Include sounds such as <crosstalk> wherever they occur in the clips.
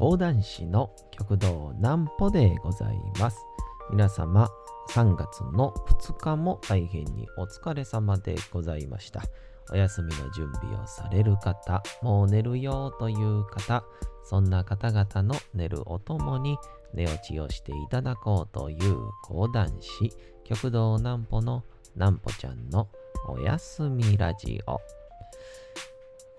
講談師の極道南歩でございます。皆様、3月の2日も大変にお疲れ様でございました。お休みの準備をされる方、もう寝るよという方、そんな方々の寝るおともに寝落ちをしていただこうという講談師、極道南歩の南歩ちゃんのおやすみラジオ。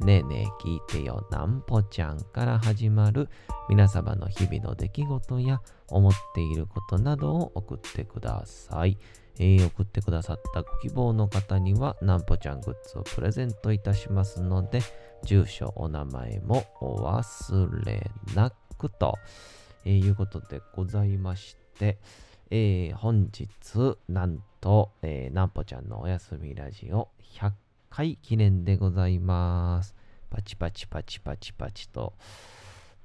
ねえねえ聞いてよなんぽちゃんから始まる皆様の日々の出来事や思っていることなどを送ってください。えー、送ってくださったご希望の方にはなんぽちゃんグッズをプレゼントいたしますので住所お名前もお忘れなくと、えー、いうことでございまして、えー、本日なんと、えー、なんぽちゃんのおやすみラジオ100回記念でございます。パチパチパチパチパチと、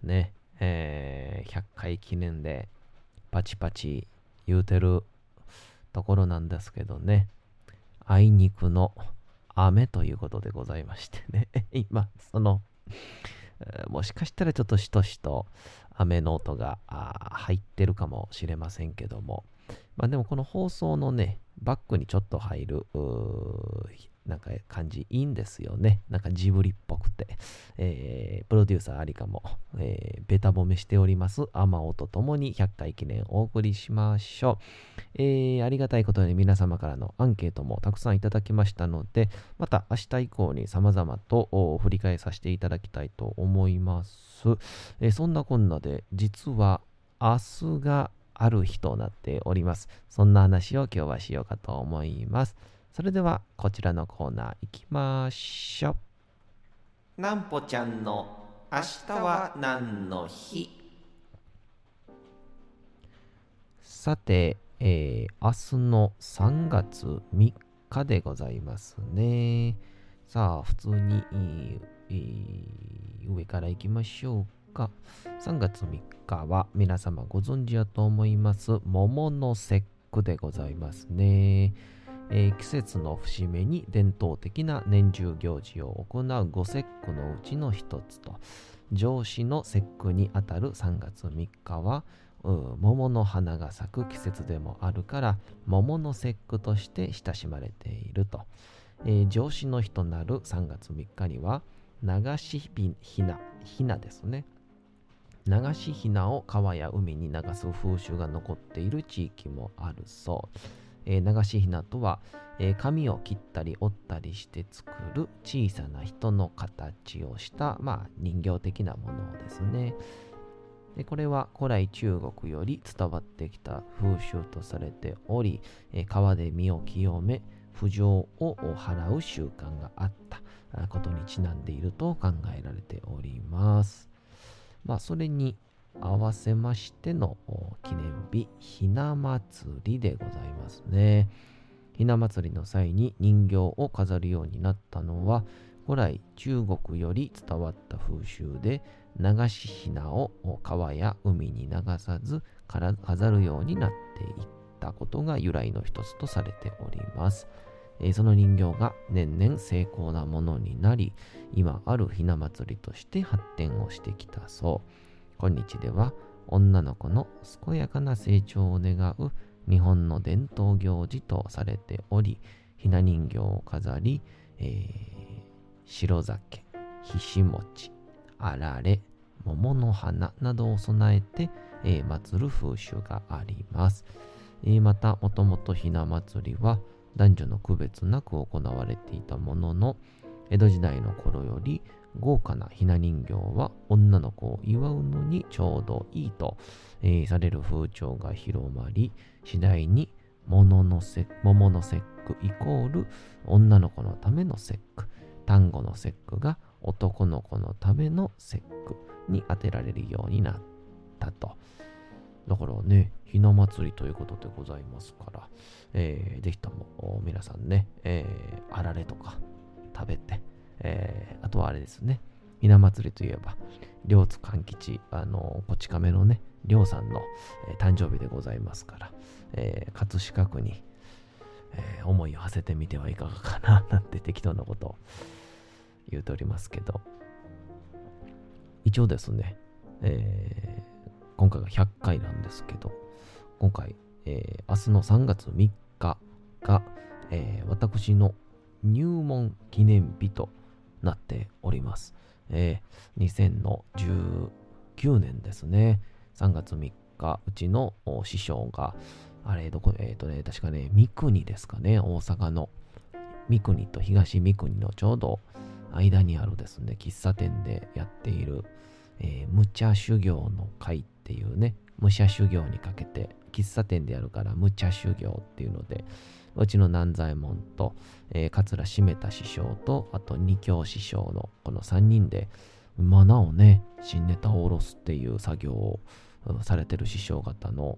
ね、えー、100回記念でパチパチ言うてるところなんですけどね、あいにくの雨ということでございましてね、<laughs> 今、その、もしかしたらちょっとしとしと雨の音が入ってるかもしれませんけども、まあでもこの放送のね、バックにちょっと入るなんか感じいいんですよね。なんかジブリっぽくて。えー、プロデューサーありかも、えー、ベタ褒めしております。アマオとともに100回記念お送りしましょう。えー、ありがたいことに皆様からのアンケートもたくさんいただきましたので、また明日以降に様々と振り返させていただきたいと思います。えー、そんなこんなで、実は明日がある日となっております。そんな話を今日はしようかと思います。それではこちらのコーナー行きましょう。なんぽちゃんの明日は何の日？さて、えー、明日の3月3日でございますね。さあ、普通に、えー、上から行きましょうか。3月3日は皆様ご存知だと思います。桃の節句でございますね。えー、季節の節目に伝統的な年中行事を行う五節句のうちの一つと。上司の節句にあたる3月3日は桃の花が咲く季節でもあるから桃の節句として親しまれていると、えー、上司の日となる3月3日には流しひなひなですね。流しひなを川や海に流す風習が残っている地域もあるそう。えー、流しひなとは、えー、髪を切ったり折ったりして作る小さな人の形をした、まあ、人形的なものですね。でこれは古来中国より伝わってきた風習とされており、えー、川で身を清め、不浄を払う習慣があったことにちなんでいると考えられております。まあ、それに合わせましての記念日、ひな祭りでございますね。ひな祭りの際に人形を飾るようになったのは、古来中国より伝わった風習で、流しひなを川や海に流さず飾るようになっていったことが由来の一つとされております。その人形が年々精巧なものになり、今あるひな祭りとして発展をしてきたそう。今日では女の子の健やかな成長を願う日本の伝統行事とされており、ひな人形を飾り、えー、白酒、ひし餅、あられ、桃の花などを備えて、えー、祀る風習があります。えー、また、もともとひな祭りは男女の区別なく行われていたものの、江戸時代の頃より豪華なひな人形は女の子を祝うのにちょうどいいと、えー、される風潮が広まり、次第に桃の節桃の節句イコール女の子のための節句、単語の節句が男の子のための節句に当てられるようになったと。だからね、ひな祭りということでございますから、えー、ぜひとも皆さんね、えー、あられとか食べて、えー、あとはあれですね、ひな祭りといえば、両津勘吉、あの、こち亀のね、両さんの、えー、誕生日でございますから、えー、葛飾区に、えー、思いを馳せてみてはいかがかな、なんて適当なことを言うておりますけど、一応ですね、え、今回が100回なんですけど、今回、え、明日の3月3日が、え、私の入門記念日となっております。えー、2019年ですね、3月3日、うちの師匠が、あれ、どこ、えっ、ー、とね、確かね、三国ですかね、大阪の三国と東三国のちょうど間にあるですね、喫茶店でやっている、えー、無茶修行の会っていうね、武者修行にかけて、喫茶店でやるから無茶修行っていうので、うちの南左衛門と、えー、桂締めた師匠と、あと二京師匠のこの3人で、まあ、なおね、新ネタを下ろすっていう作業をされてる師匠方の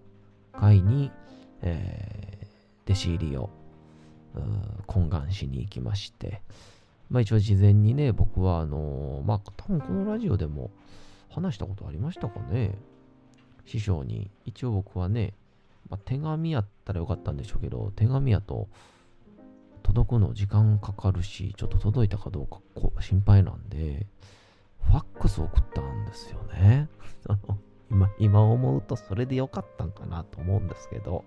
会に、えー、弟子入りを懇願しに行きまして、まあ一応事前にね、僕はあのー、まあ多分このラジオでも話したことありましたかね。師匠に、一応僕はね、まあ、手紙やったらよかったんでしょうけど、手紙やと届くの時間かかるし、ちょっと届いたかどうか心配なんで、ファックス送ったんですよね。<laughs> 今、今思うとそれでよかったんかなと思うんですけど、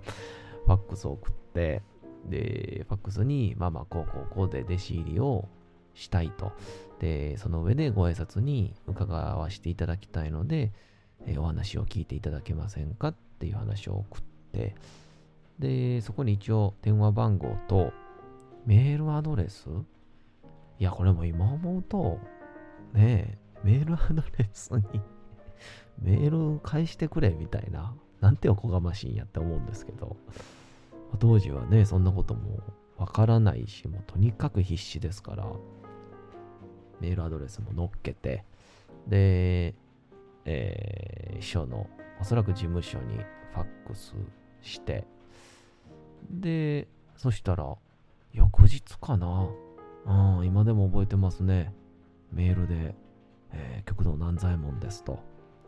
ファックス送って、で、ファックスに、まあまあ、こうこうこうで弟子入りをしたいと。で、その上でご挨拶に伺わせていただきたいので、えー、お話を聞いていただけませんかっていう話を送って、で、そこに一応電話番号とメールアドレス？いや、これも今思うと、ねえ、メールアドレスにメール返してくれみたいな、なんておこがましいんやって思うんですけど、当時はね、そんなこともわからないし、もうとにかく必死ですから、メールアドレスも載っけて、で、えー、秘書のおそらく事務所にファックスして、で、そしたら、翌日かな。うん、今でも覚えてますね。メールで、えー、極道南左衛門ですと。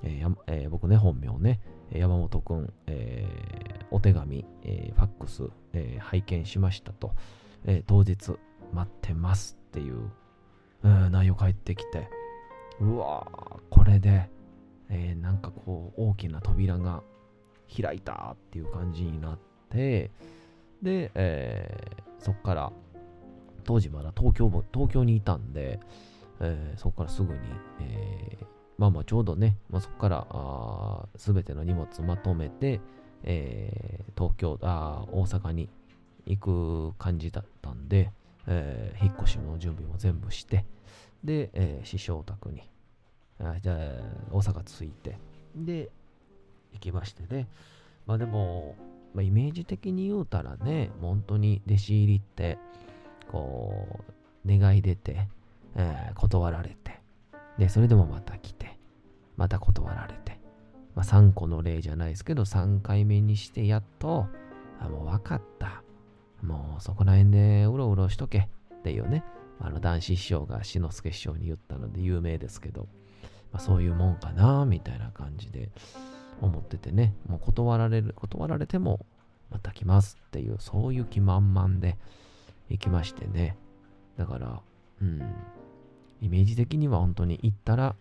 えーえー、僕ね、本名ね、山本くん、え、お手紙、え、ファックス、え、拝見しましたと、え、当日待ってますっていう、うん、内容返ってきて、うわー、これで、え、なんかこう、大きな扉が開いたっていう感じになって、で、えー、そっから、当時まだ東京も、東京にいたんで、えー、そこからすぐに、えー、まあまあちょうどね、まあ、そこからすべての荷物まとめて、えー、東京あ、大阪に行く感じだったんで、えー、引っ越しの準備も全部して、で、えー、師匠宅に、あじゃあ大阪着いて、で、行きましてね。まあでも、まあ、イメージ的に言うたらね、本当に弟子入りって、こう、願い出て、えー、断られて、で、それでもまた来て、また断られて、まあ、3個の例じゃないですけど、3回目にしてやっと、あ、もう分かった。もうそこら辺でうろうろしとけっていうね、あの男子師匠が志の輔師匠に言ったので有名ですけど、まあ、そういうもんかな、みたいな感じで思っててね、もう断られる、断られてもまた来ますっていう、そういう気満々で行きましてね。だから、うん、イメージ的には本当に行ったら、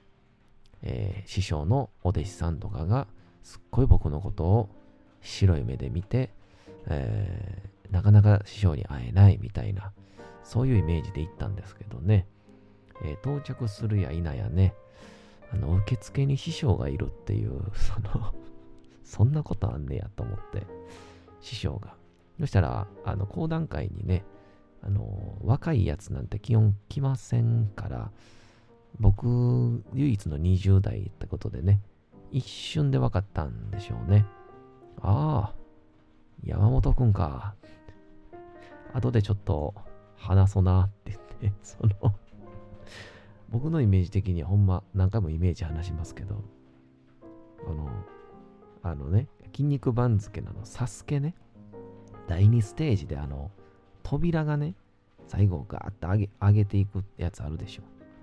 えー、師匠のお弟子さんとかがすっごい僕のことを白い目で見て、えー、なかなか師匠に会えないみたいな、そういうイメージで行ったんですけどね、えー、到着するや否やね、あの、受付に師匠がいるっていう、<laughs> そのそんなことあんねやと思って、師匠が。そしたら、あの、講談会にね、あの、若いやつなんて基本来ませんから、僕、唯一の20代ってことでね、一瞬で分かったんでしょうね。ああ、山本くんか。後でちょっと話そうなって言って、<laughs> その僕のイメージ的にはほんま何回もイメージ話しますけど、あの、あのね、筋肉番付のの、サスケね、第2ステージであの、扉がね、最後ガーッと上げ上げていくやつあるでしょ。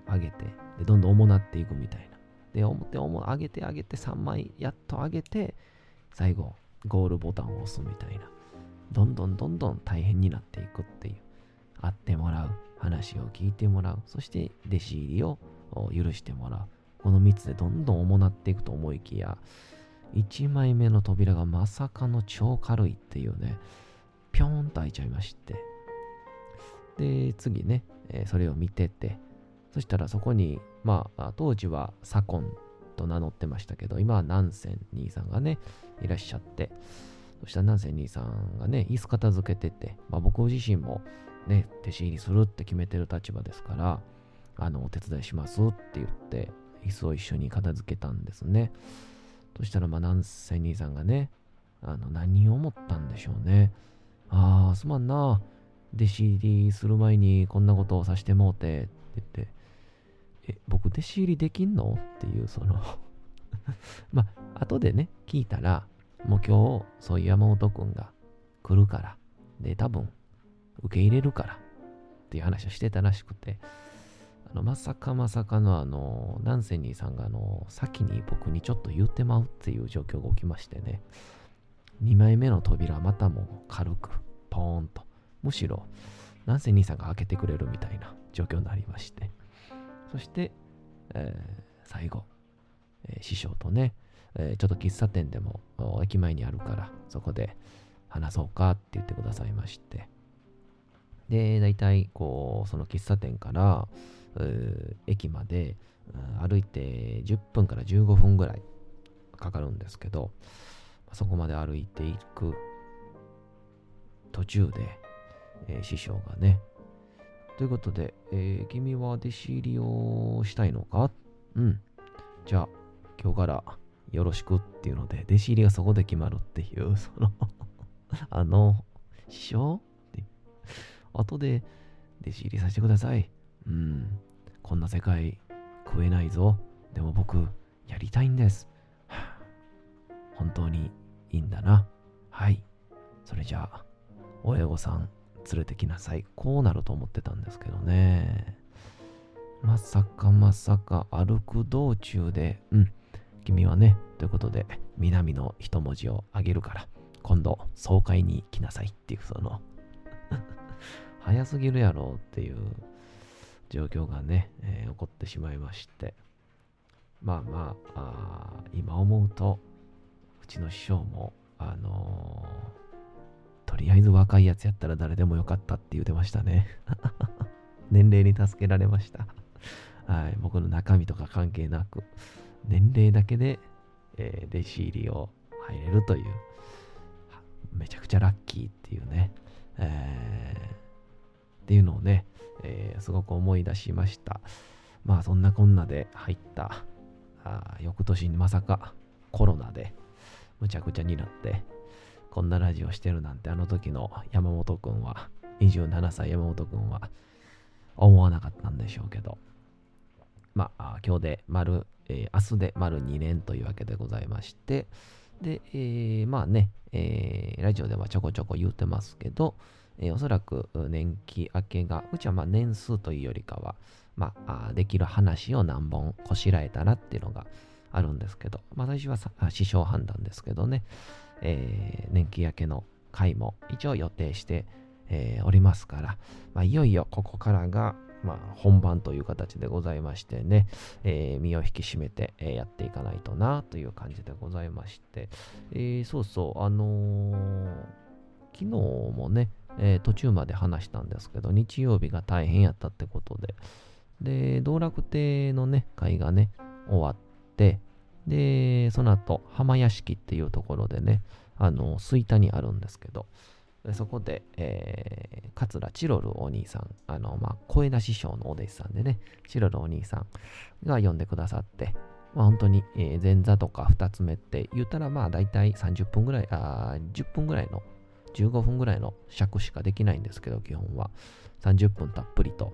上げて、で、どんどん重なっていくみたいな。で、表を上げて上げて3枚やっと上げて、最後、ゴールボタンを押すみたいな。どんどんどんどん大変になっていくっていう。会ってもらう。話を聞いてもらう。そして、弟子入りを許してもらう。この3つでどんどん重なっていくと思いきや、1枚目の扉がまさかの超軽いっていうね、ぴょーんと開いちゃいまして。で、次ね、え、それを見てて、そしたらそこに、まあ、当時は左近と名乗ってましたけど、今は南仙兄さんがね、いらっしゃって、そしたら南仙兄さんがね、椅子片付けてて、まあ、僕自身もね、弟子入りするって決めてる立場ですから、あの、お手伝いしますって言って、椅子を一緒に片付けたんですね。そしたら、まあ、南仙兄さんがね、あの、何を思ったんでしょうね。ああ、すまんな。弟子入りする前にこんなことをさしてもうて、って言って、え、僕弟子入りできんの？っていう、その <laughs> まあ、後でね、聞いたら、もう今日、そういう山本くんが来るから、で、多分、受け入れるから、っていう話をしてたらしくて、あの、まさかまさかのあの、ナンセニーさんがあの、先に僕にちょっと言ってまうっていう状況が起きましてね、2枚目の扉またも軽く、ポーンと、むしろ、ナンセニーさんが開けてくれるみたいな状況になりまして、そして、えー、最後、えー、師匠とね、えー、ちょっと喫茶店でも駅前にあるから、そこで話そうかって言ってくださいまして、で、大体、こう、その喫茶店から、駅まで、歩いて10分から15分ぐらいかかるんですけど、そこまで歩いていく途中で、えー、師匠がね、ということで、えー、君は弟子入りをしたいのか？うん。じゃあ、今日からよろしくっていうので、弟子入りがそこで決まるっていう、そのあの、師匠？って後で弟子入りさせてください。うん。こんな世界食えないぞ。でも僕、やりたいんです。本当にいいんだな。はい。それじゃあ、親御さん連れてきなさい。こうなると思ってたんですけどね。まさかまさか歩く道中で、うん、君はね、ということで、南の一文字をあげるから、今度、総会に来なさいっていう、その早すぎるやろうっていう状況がね、えー、起こってしまいまして、まあまあ今思うと、うちの師匠も、あのーとりあえず若いやつやったら誰でもよかったって言うてましたね。<laughs> 年齢に助けられました。はい、僕の中身とか関係なく、年齢だけで、えー、弟子入りを入れるという、めちゃくちゃラッキーっていうね、えー、っていうのをね、えー、すごく思い出しました。まあそんなこんなで入ったあ翌年にまさかコロナでむちゃくちゃになってこんなラジオしてるなんてあの時の山本くんは、27歳山本くんは思わなかったんでしょうけど、まあ、今日で丸、えー、明日で丸2年というわけでございまして、で、えー、まあね、えー、ラジオではちょこちょこ言ってますけど、えー、おそらく年季明けが、うちはまあ年数というよりかは、まあ、できる話を何本こしらえたらっていうのがあるんですけど、まあ、最初は師匠判断ですけどね、えー、年季明けの回も一応予定して、えー、おりますから、まあ、いよいよここからが、まあ、本番という形でございましてね、えー、身を引き締めて、えー、やっていかないとなという感じでございまして、えー、そうそう、あのー、昨日もね、えー、途中まで話したんですけど、日曜日が大変やったってことで、で、道楽亭のね、会がね、終わって、で、その後、浜屋敷っていうところでね、あの、吹田にあるんですけど、そこで、えー、桂チロルお兄さん、あの、まあ、声出し師匠のお弟子さんでね、チロルお兄さんが呼んでくださって、まあ、本当に、えー、前座とか二つ目って言ったら、まあ、大体30分ぐらい、あ10分ぐらいの、15分ぐらいの尺しかできないんですけど、基本は。30分たっぷりと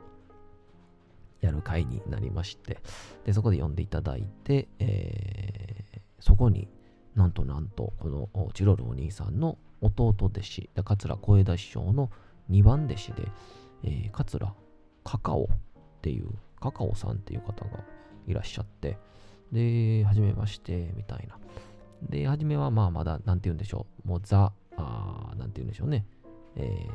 やる会になりまして、で、そこで呼んでいただいて、えー、そこになんとなんと、このチロルお兄さんの弟弟子、桂小枝師匠の2番弟子で、えー、桂カカオっていう、カカオさんっていう方がいらっしゃって、で、はじめまして、みたいな。で、はじめはまあまだ、なんて言うんでしょう、もうザ、あなんて言うんでしょうね、えー、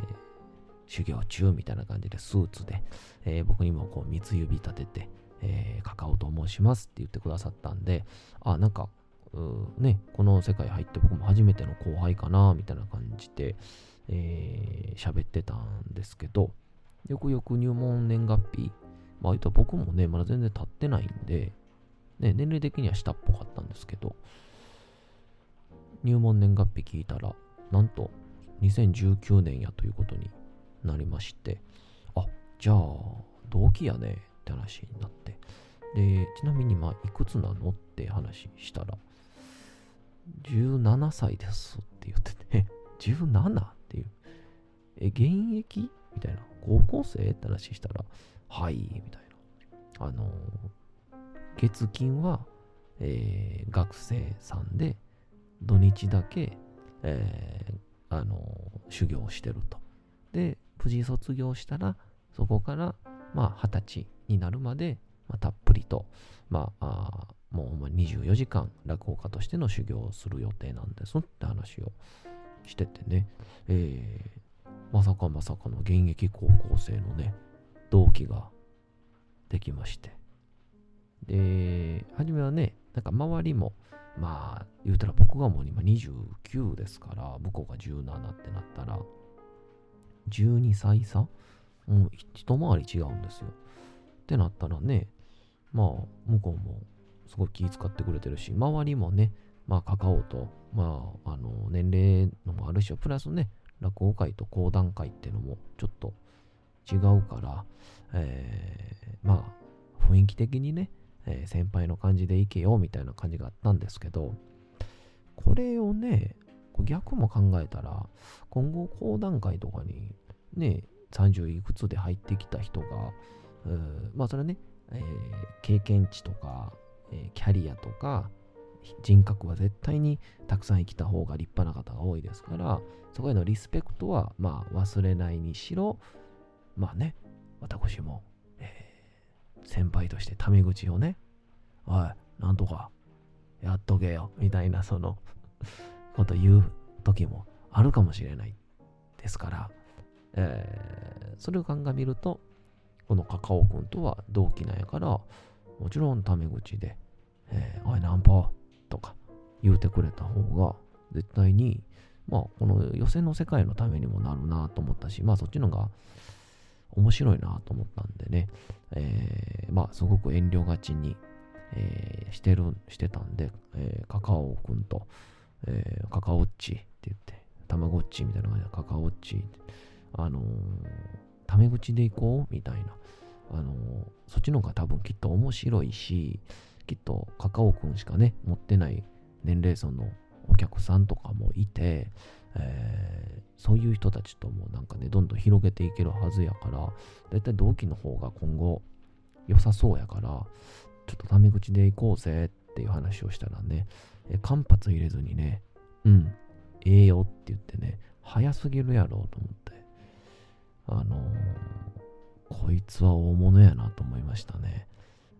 修行中みたいな感じでスーツで、えー、僕にもこう三つ指立てて、えー、カカオと申しますって言ってくださったんで、あ、なんか、ね、この世界入って僕も初めての後輩かな、みたいな感じで、えー、喋ってたんですけど、よくよく入門年月日、まあ、言うと僕もね、まだ全然経ってないんで、ね、年齢的には下っぽかったんですけど、入門年月日聞いたら、なんと2019年やということになりまして、あ、じゃあ、同期やねって話になって、で、ちなみに、まあ、いくつなのって話したら、17歳ですって言ってて、<laughs> 17っていう。え、現役？みたいな。高校生？って話したら、はい、みたいな。あの月金は、えー、学生さんで、土日だけ、えー、あの修行してると。で、無事卒業したら、そこから、まあ、二十歳になるまで、まあ、たっぷりと、まあ、あもう24時間落語家としての修行をする予定なんですって話をしててね、えー、まさかまさかの現役高校生のね、同期ができまして。で、初めはね、なんか周りも、まあ、言うたら僕がもう今29ですから、向こうが17ってなったら、12歳差？うん、一回り違うんですよ。ってなったらね、まあ、向こうもすごい気遣ってくれてるし、周りもね、まあ、カカオと、まあ、あの、年齢のもあるし、プラスね、落語会と講談会っていうのもちょっと違うから、えー、まあ、雰囲気的にね、えー、先輩の感じでいけよみたいな感じがあったんですけど、これをね、逆も考えたら、今後講談会とかにね、30いくつで入ってきた人が、まあそれはね、えー、経験値とか、えー、キャリアとか、人格は絶対にたくさん生きた方が立派な方が多いですから、そこへのリスペクトは、まあ忘れないにしろ、まあね、私も、先輩としてタメ口をね、おい、なんとか、やっとけよ、みたいな、そのこと言う時もあるかもしれないですから、えー、それを鑑みると、このカカオ君とは同期なんやから、もちろんタメ口で、えー、おい、ナンパとか言うてくれた方が、絶対に、まあ、この予選の世界のためにもなるなと思ったし、まあ、そっちのが面白いなと思ったんでね、えー、まあ、すごく遠慮がちに、えー、してる、してたんで、えー、カカオくんと、えー、カカオッチって言って、たまごっちみたいな感じで、カカオッチ、あのー、タメ口で行こうみたいな、あのー、そっちの方が多分きっと面白いし、きっとカカオくんしかね、持ってない年齢層のお客さんとかもいて、えー、そういう人たちともなんかね、どんどん広げていけるはずやから、だいたい同期の方が今後良さそうやから、ちょっとタメ口で行こうぜっていう話をしたらね、え間髪入れずにね、うん、ええよって言ってね、早すぎるやろうと思って、あのー、こいつは大物やなと思いましたね。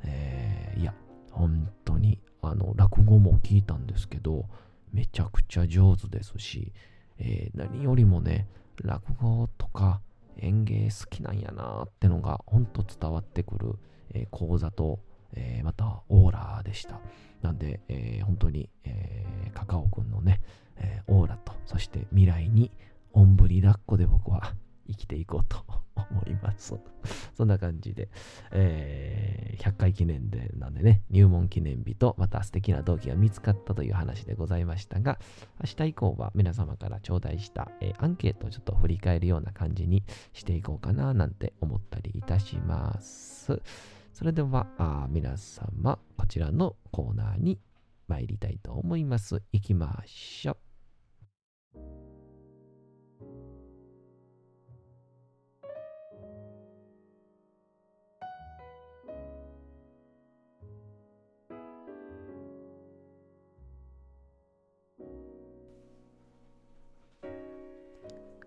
えー、いや、本当に、あの、落語も聞いたんですけど、めちゃくちゃ上手ですし、えー、何よりもね、落語とか演芸好きなんやなってのが、ほんと伝わってくる、えー、講座と、えー、またオーラでした。なんで、えー、本当に、えー、カカオくんのね、えー、オーラと、そして未来におんぶに抱っこで僕は生きていこうと <laughs> 思います。そんな感じで、えー、100回記念で、なんでね、入門記念日とまた素敵な同期が見つかったという話でございましたが、明日以降は皆様から頂戴した、えー、アンケートをちょっと振り返るような感じにしていこうかななんて思ったりいたします。それではあ皆様、こちらのコーナーに参りたいと思います。行きましょう。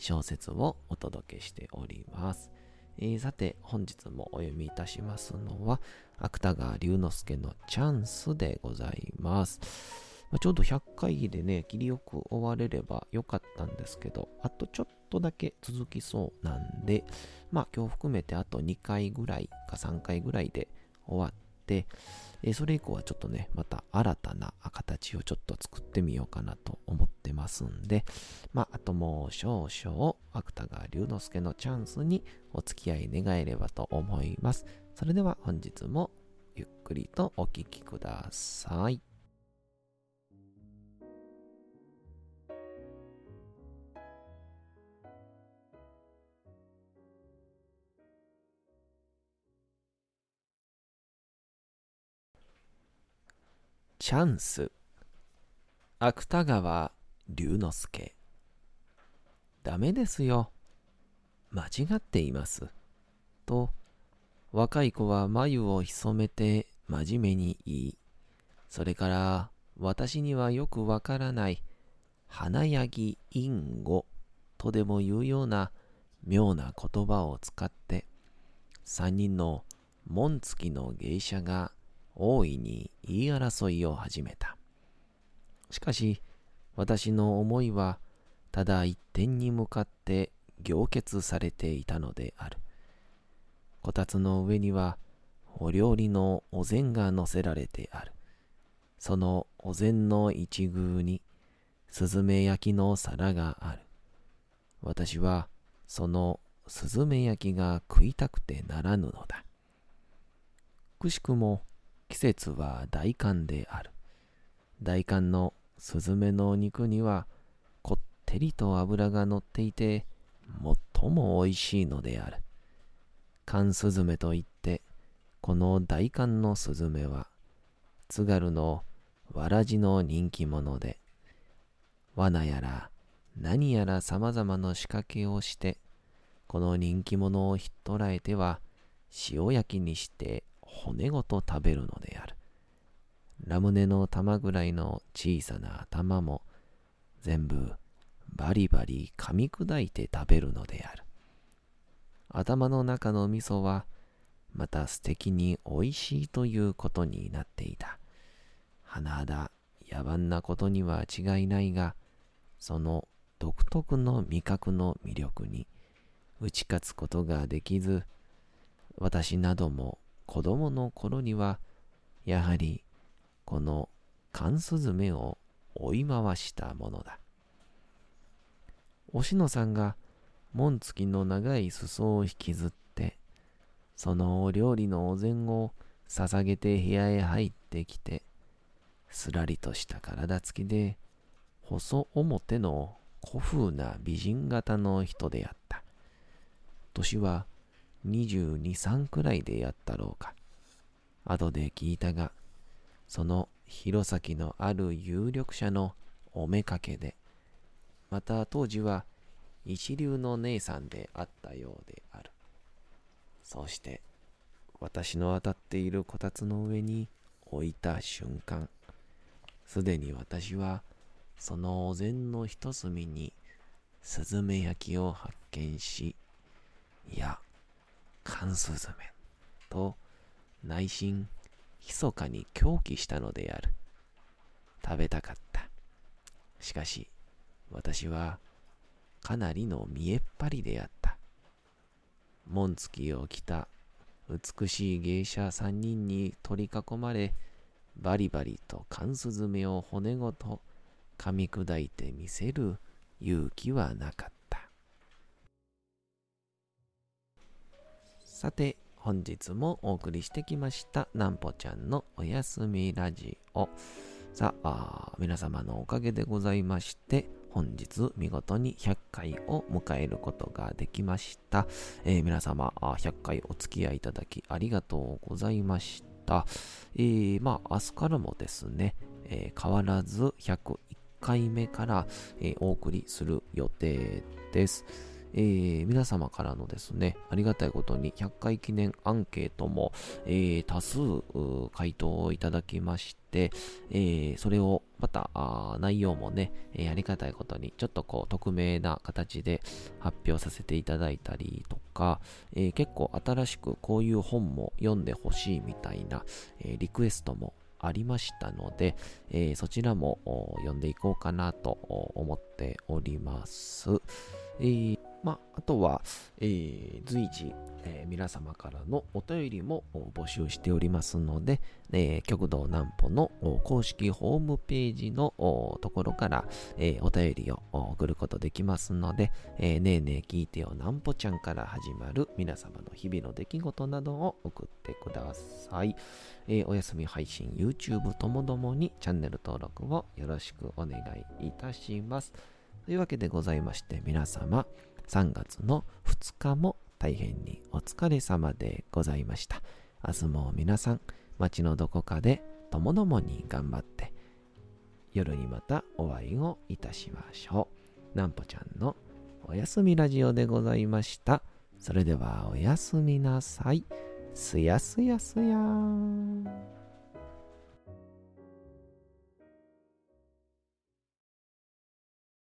小説をお届けしております。えー、さて、本日もお読みいたしますのは、芥川龍之介のチャンスでございます。まあ、ちょうど100回でね、切りよく終われればよかったんですけど、あとちょっとだけ続きそうなんで、まあ今日含めてあと2回ぐらいか3回ぐらいで終わって、え、それ以降はちょっとね、また新たな形をちょっと作ってみようかなと思ってますんで、まあ、あともう少々、芥川龍之介のチャンスにお付き合い願えればと思います。それでは本日もゆっくりとお聴きください。チャンス。芥川龍之介。ダメですよ。間違っています。と若い子は眉を潜めて真面目に言いそれから私にはよくわからない花ヤギインゴとでもいうような妙な言葉を使って三人の紋付きの芸者が大いに言い争いを始めた。しかし、私の思いは、ただ一点に向かって凝結されていたのである。こたつの上には、お料理のお膳が乗せられてある。そのお膳の一宮に、スズメ焼きの皿がある。私は、そのスズメ焼きが食いたくてならぬのだ。くしくも、季節は大寒である。大寒のスズメの肉にはこってりと脂が乗っていて最もおいしいのである。寒スズメといってこの大寒のスズメは津軽のわらじの人気者で罠やら何やら様々な仕掛けをしてこの人気者をひっ捕らえては塩焼きにして骨ごと食べるのである。ラムネの玉ぐらいの小さな頭も全部バリバリ噛み砕いて食べるのである。頭の中の味噌はまた素敵に美味しいということになっていた。甚だ野蛮なことには違いないが、その独特の味覚の魅力に打ち勝つことができず、私なども子供の頃には、やはりこの缶スズメを追い回したものだ。おしのさんが紋付きの長い裾を引きずって、そのお料理のお膳を捧げて部屋へ入ってきて、すらりとした体つきで、細表の古風な美人型の人であった。年は22、3くらいでやったろうか。後で聞いたが、その弘前のある有力者のおめかけで、また当時は一流の姉さんであったようである。そうして、私の当たっているこたつの上に置いた瞬間、すでに私はそのお膳の一隅にスズメ焼きを発見し、いや、缶スズメと内心密かに狂気したのである。食べたかった。しかし、私はかなりの見えっ張りであった。紋付きを着た美しい芸者三人に取り囲まれ、バリバリと缶スズメを骨ごと噛み砕いてみせる勇気はなかった。さて、本日もお送りしてきましたなんぽちゃんのおやすみラジオさあ皆様のおかげでございまして本日見事に100回を迎えることができました。えー、皆様、100回お付き合いいただきありがとうございました。えー、まあ、明日からもですね、えー、変わらず101回目から、え、お送りする予定です。えー、皆様からのですね、ありがたいことに100回記念アンケートも、えー、多数回答をいただきまして、えー、それをまた内容もね、えありがたいことにちょっとこう匿名な形で発表させていただいたりとか、え結構新しくこういう本も読んでほしいみたいな、えリクエストもありましたので、えそちらも読んでいこうかなと思っております。えーまあ、あとは、えー、随時、えー、皆様からのお便りも募集しておりますので、えー、極道南歩の公式ホームページのところから、えー、お便りを送ることできますので、えー、ねえねえ聞いてよ南歩ちゃんから始まる皆様の日々の出来事などを送ってください。えー、お休み配信 YouTube ともどもにチャンネル登録をよろしくお願いいたします。というわけでございまして皆様、3月の2日も大変にお疲れ様でございました。明日も皆さん、街のどこかでともどもに頑張って、夜にまたお会いをいたしましょう。なんぽちゃんのおやすみラジオでございました。それではおやすみなさい。すやすやすやーん。